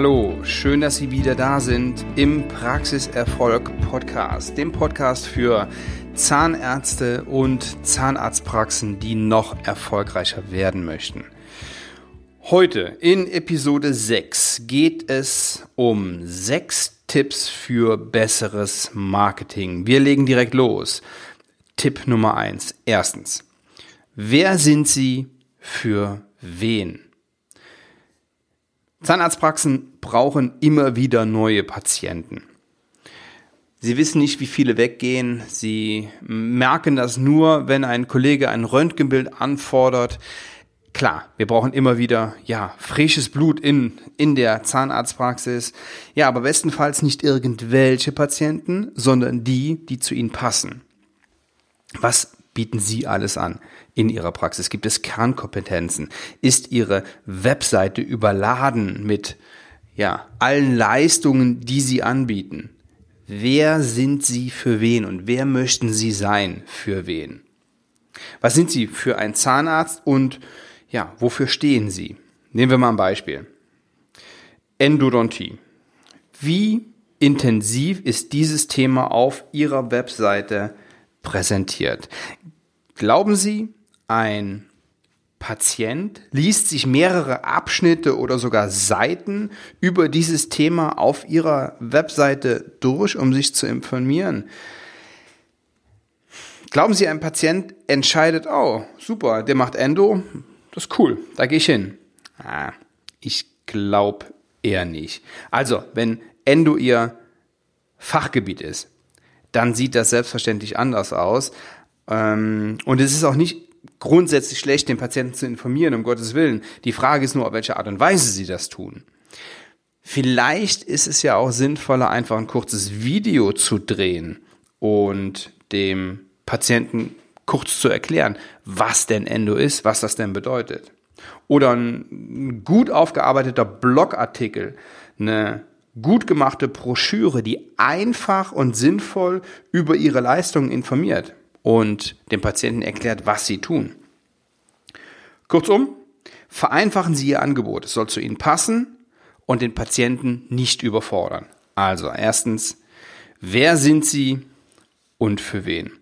Hallo, schön, dass Sie wieder da sind im Praxiserfolg Podcast, dem Podcast für Zahnärzte und Zahnarztpraxen, die noch erfolgreicher werden möchten. Heute in Episode 6 geht es um sechs Tipps für besseres Marketing. Wir legen direkt los. Tipp Nummer 1. Erstens. Wer sind Sie für wen? Zahnarztpraxen brauchen immer wieder neue Patienten. Sie wissen nicht, wie viele weggehen. Sie merken das nur, wenn ein Kollege ein Röntgenbild anfordert. Klar, wir brauchen immer wieder, ja, frisches Blut in, in der Zahnarztpraxis. Ja, aber bestenfalls nicht irgendwelche Patienten, sondern die, die zu ihnen passen. Was bieten Sie alles an in Ihrer Praxis? Gibt es Kernkompetenzen? Ist Ihre Webseite überladen mit ja, allen Leistungen, die Sie anbieten? Wer sind Sie für wen und wer möchten Sie sein für wen? Was sind Sie für ein Zahnarzt und ja, wofür stehen Sie? Nehmen wir mal ein Beispiel. Endodontie. Wie intensiv ist dieses Thema auf Ihrer Webseite präsentiert? Glauben Sie, ein Patient liest sich mehrere Abschnitte oder sogar Seiten über dieses Thema auf Ihrer Webseite durch, um sich zu informieren? Glauben Sie, ein Patient entscheidet, oh, super, der macht Endo, das ist cool, da gehe ich hin. Ah, ich glaube eher nicht. Also, wenn Endo Ihr Fachgebiet ist, dann sieht das selbstverständlich anders aus. Ähm, und es ist auch nicht grundsätzlich schlecht, den Patienten zu informieren, um Gottes Willen. Die Frage ist nur, auf welche Art und Weise sie das tun. Vielleicht ist es ja auch sinnvoller, einfach ein kurzes Video zu drehen und dem Patienten kurz zu erklären, was denn Endo ist, was das denn bedeutet. Oder ein gut aufgearbeiteter Blogartikel, eine gut gemachte Broschüre, die einfach und sinnvoll über ihre Leistungen informiert und dem Patienten erklärt, was sie tun. Kurzum, vereinfachen Sie Ihr Angebot. Es soll zu Ihnen passen und den Patienten nicht überfordern. Also erstens, wer sind Sie und für wen?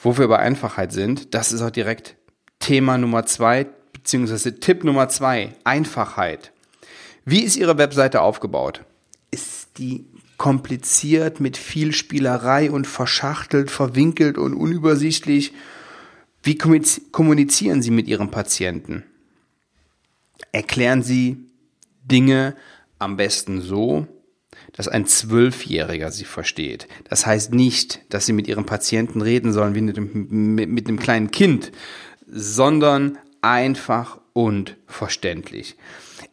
Wo wir bei Einfachheit sind, das ist auch direkt Thema Nummer zwei, beziehungsweise Tipp Nummer zwei, Einfachheit. Wie ist Ihre Webseite aufgebaut? Ist die kompliziert, mit viel Spielerei und verschachtelt, verwinkelt und unübersichtlich. Wie kommunizieren Sie mit Ihrem Patienten? Erklären Sie Dinge am besten so, dass ein Zwölfjähriger sie versteht. Das heißt nicht, dass Sie mit Ihrem Patienten reden sollen wie mit einem, mit einem kleinen Kind, sondern einfach und verständlich.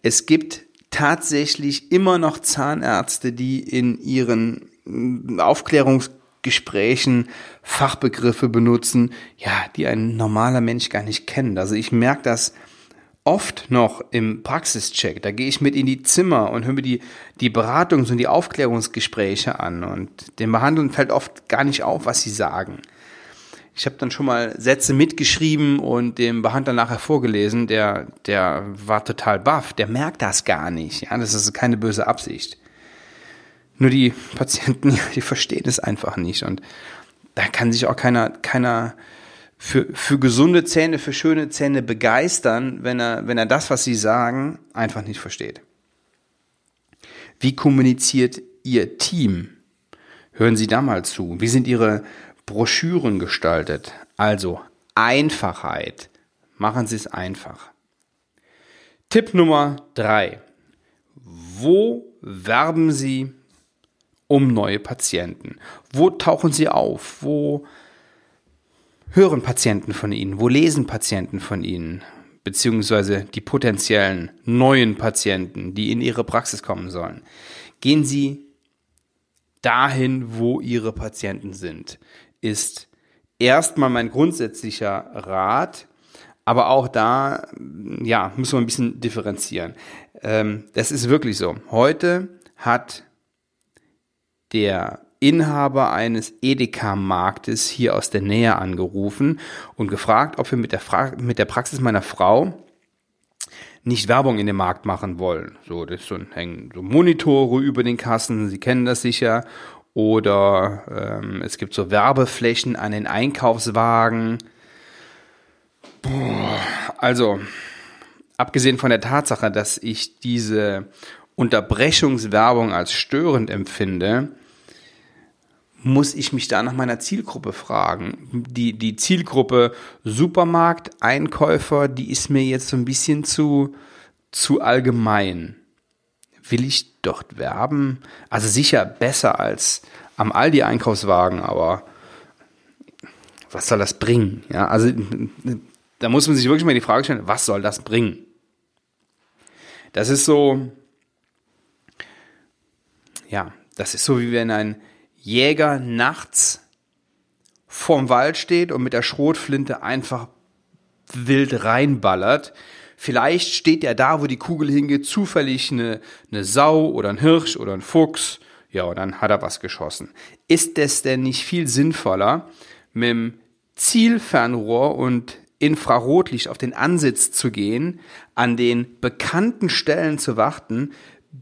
Es gibt tatsächlich immer noch Zahnärzte, die in ihren mm, Aufklärungsgesprächen Fachbegriffe benutzen, ja, die ein normaler Mensch gar nicht kennt. Also ich merke das oft noch im Praxischeck. Da gehe ich mit in die Zimmer und höre mir die, die Beratungs- und die Aufklärungsgespräche an. Und den Behandeln fällt oft gar nicht auf, was sie sagen. Ich habe dann schon mal Sätze mitgeschrieben und dem Behandler nachher vorgelesen. Der, der war total baff. Der merkt das gar nicht. Ja, das ist keine böse Absicht. Nur die Patienten, die verstehen es einfach nicht. Und da kann sich auch keiner, keiner für, für gesunde Zähne, für schöne Zähne begeistern, wenn er, wenn er das, was sie sagen, einfach nicht versteht. Wie kommuniziert Ihr Team? Hören Sie da mal zu. Wie sind Ihre Broschüren gestaltet. Also Einfachheit. Machen Sie es einfach. Tipp Nummer drei: Wo werben Sie um neue Patienten? Wo tauchen Sie auf? Wo hören Patienten von Ihnen? Wo lesen Patienten von Ihnen? Beziehungsweise die potenziellen neuen Patienten, die in Ihre Praxis kommen sollen. Gehen Sie dahin, wo Ihre Patienten sind ist erstmal mein grundsätzlicher Rat, aber auch da, ja, muss man ein bisschen differenzieren. Ähm, das ist wirklich so. Heute hat der Inhaber eines Edeka-Marktes hier aus der Nähe angerufen und gefragt, ob wir mit der, mit der Praxis meiner Frau nicht Werbung in den Markt machen wollen. So, das so, hängen so Monitore über den Kassen, Sie kennen das sicher. Oder ähm, es gibt so Werbeflächen an den Einkaufswagen. Boah, also, abgesehen von der Tatsache, dass ich diese Unterbrechungswerbung als störend empfinde, muss ich mich da nach meiner Zielgruppe fragen. Die, die Zielgruppe Supermarkt, Einkäufer, die ist mir jetzt so ein bisschen zu, zu allgemein. Will ich dort werben? Also sicher besser als am Aldi Einkaufswagen, aber was soll das bringen? Ja, also da muss man sich wirklich mal die Frage stellen, was soll das bringen? Das ist so, ja, das ist so, wie wenn ein Jäger nachts vorm Wald steht und mit der Schrotflinte einfach wild reinballert. Vielleicht steht er da, wo die Kugel hingeht, zufällig eine, eine Sau oder ein Hirsch oder ein Fuchs. Ja, und dann hat er was geschossen. Ist es denn nicht viel sinnvoller, mit dem Zielfernrohr und Infrarotlicht auf den Ansitz zu gehen, an den bekannten Stellen zu warten,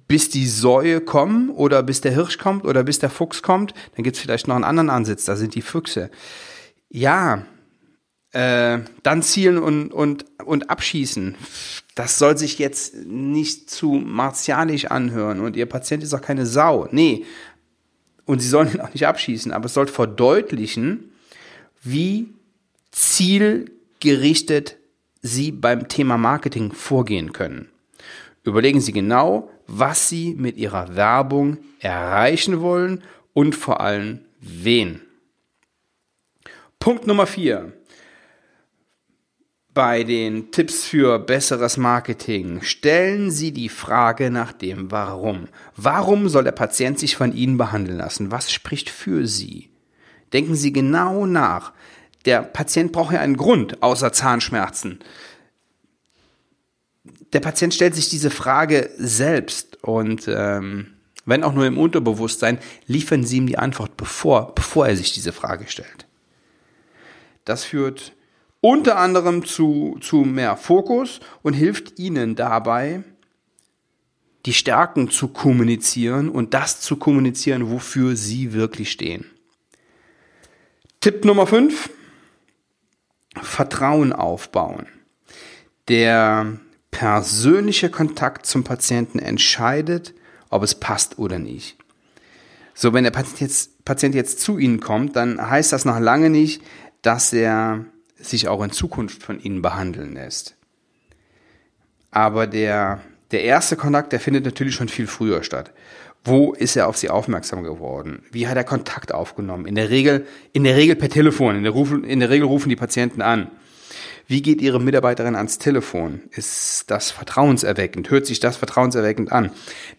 bis die Säue kommen oder bis der Hirsch kommt oder bis der Fuchs kommt. Dann gibt's vielleicht noch einen anderen Ansitz, da sind die Füchse. Ja, äh, dann zielen und, und, und abschießen. Das soll sich jetzt nicht zu martialisch anhören und Ihr Patient ist auch keine Sau. Nee. Und Sie sollen ihn auch nicht abschießen, aber es soll verdeutlichen, wie zielgerichtet Sie beim Thema Marketing vorgehen können. Überlegen Sie genau, was Sie mit Ihrer Werbung erreichen wollen und vor allem wen. Punkt Nummer vier. Bei den Tipps für besseres Marketing stellen Sie die Frage nach dem Warum. Warum soll der Patient sich von Ihnen behandeln lassen? Was spricht für Sie? Denken Sie genau nach. Der Patient braucht ja einen Grund außer Zahnschmerzen der Patient stellt sich diese Frage selbst und ähm, wenn auch nur im Unterbewusstsein, liefern Sie ihm die Antwort, bevor, bevor er sich diese Frage stellt. Das führt unter anderem zu, zu mehr Fokus und hilft Ihnen dabei, die Stärken zu kommunizieren und das zu kommunizieren, wofür Sie wirklich stehen. Tipp Nummer 5. Vertrauen aufbauen. Der persönliche Kontakt zum Patienten entscheidet, ob es passt oder nicht. So, wenn der Patient jetzt, Patient jetzt zu Ihnen kommt, dann heißt das noch lange nicht, dass er sich auch in Zukunft von Ihnen behandeln lässt. Aber der, der erste Kontakt, der findet natürlich schon viel früher statt. Wo ist er auf Sie aufmerksam geworden? Wie hat er Kontakt aufgenommen? In der Regel, in der Regel per Telefon. In der, rufen, in der Regel rufen die Patienten an. Wie geht Ihre Mitarbeiterin ans Telefon? Ist das vertrauenserweckend? Hört sich das vertrauenserweckend an?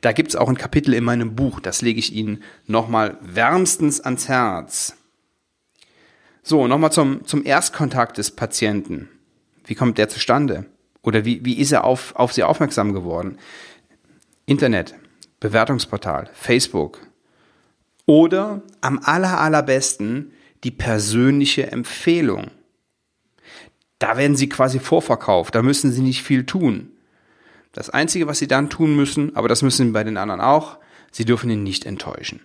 Da gibt es auch ein Kapitel in meinem Buch, das lege ich Ihnen nochmal wärmstens ans Herz. So, nochmal zum, zum Erstkontakt des Patienten. Wie kommt der zustande? Oder wie, wie ist er auf, auf Sie aufmerksam geworden? Internet, Bewertungsportal, Facebook. Oder am aller, allerbesten die persönliche Empfehlung. Da werden sie quasi vorverkauft, da müssen sie nicht viel tun. Das Einzige, was sie dann tun müssen, aber das müssen sie bei den anderen auch, sie dürfen ihn nicht enttäuschen.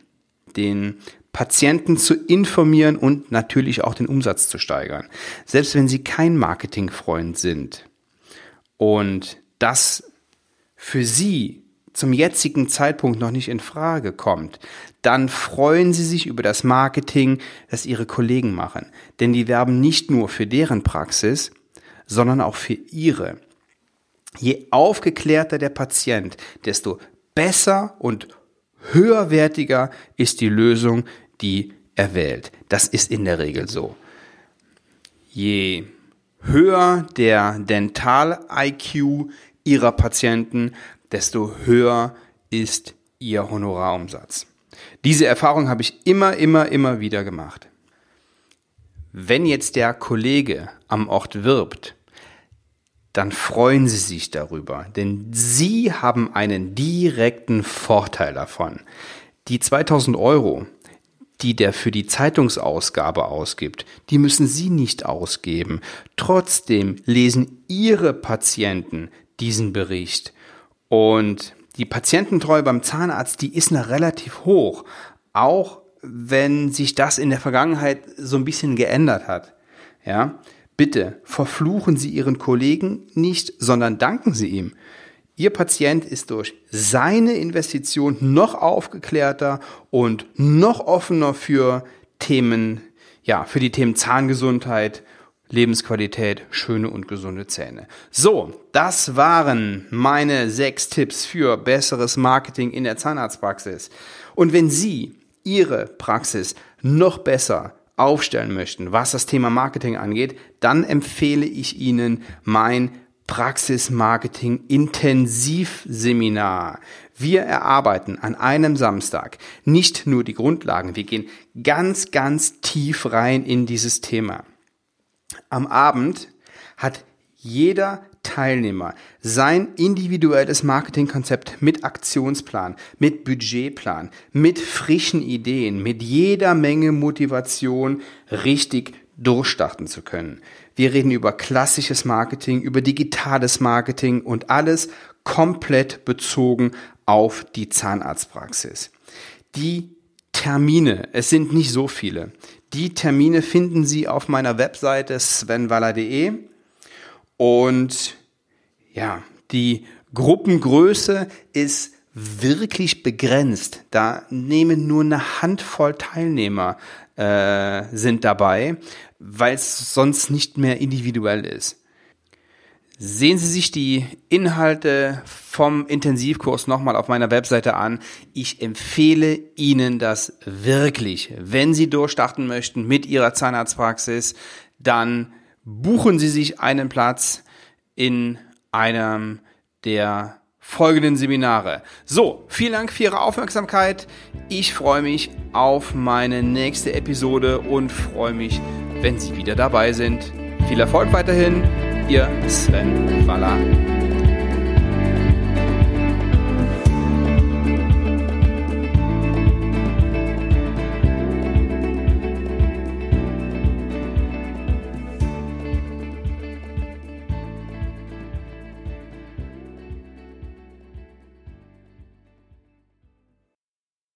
Den Patienten zu informieren und natürlich auch den Umsatz zu steigern. Selbst wenn sie kein Marketingfreund sind und das für sie zum jetzigen Zeitpunkt noch nicht in Frage kommt, dann freuen Sie sich über das Marketing, das Ihre Kollegen machen. Denn die werben nicht nur für deren Praxis, sondern auch für Ihre. Je aufgeklärter der Patient, desto besser und höherwertiger ist die Lösung, die er wählt. Das ist in der Regel so. Je höher der Dental-IQ Ihrer Patienten, desto höher ist Ihr Honorarumsatz. Diese Erfahrung habe ich immer, immer, immer wieder gemacht. Wenn jetzt der Kollege am Ort wirbt, dann freuen Sie sich darüber, denn Sie haben einen direkten Vorteil davon. Die 2000 Euro, die der für die Zeitungsausgabe ausgibt, die müssen Sie nicht ausgeben. Trotzdem lesen Ihre Patienten diesen Bericht. Und die Patiententreue beim Zahnarzt, die ist noch relativ hoch, auch wenn sich das in der Vergangenheit so ein bisschen geändert hat. Ja, bitte verfluchen Sie Ihren Kollegen nicht, sondern danken Sie ihm. Ihr Patient ist durch seine Investition noch aufgeklärter und noch offener für Themen, ja, für die Themen Zahngesundheit, Lebensqualität, schöne und gesunde Zähne. So, das waren meine sechs Tipps für besseres Marketing in der Zahnarztpraxis. Und wenn Sie Ihre Praxis noch besser aufstellen möchten, was das Thema Marketing angeht, dann empfehle ich Ihnen mein Praxismarketing Intensivseminar. Wir erarbeiten an einem Samstag nicht nur die Grundlagen, wir gehen ganz, ganz tief rein in dieses Thema. Am Abend hat jeder Teilnehmer sein individuelles Marketingkonzept mit Aktionsplan, mit Budgetplan, mit frischen Ideen, mit jeder Menge Motivation richtig durchstarten zu können. Wir reden über klassisches Marketing, über digitales Marketing und alles komplett bezogen auf die Zahnarztpraxis. Die Termine, es sind nicht so viele. Die Termine finden Sie auf meiner Webseite svenwaller.de und ja, die Gruppengröße ist wirklich begrenzt. Da nehmen nur eine Handvoll Teilnehmer äh, sind dabei, weil es sonst nicht mehr individuell ist. Sehen Sie sich die Inhalte vom Intensivkurs nochmal auf meiner Webseite an. Ich empfehle Ihnen das wirklich. Wenn Sie durchstarten möchten mit Ihrer Zahnarztpraxis, dann buchen Sie sich einen Platz in einem der folgenden Seminare. So, vielen Dank für Ihre Aufmerksamkeit. Ich freue mich auf meine nächste Episode und freue mich, wenn Sie wieder dabei sind. Viel Erfolg weiterhin. Ihr Sven Waller.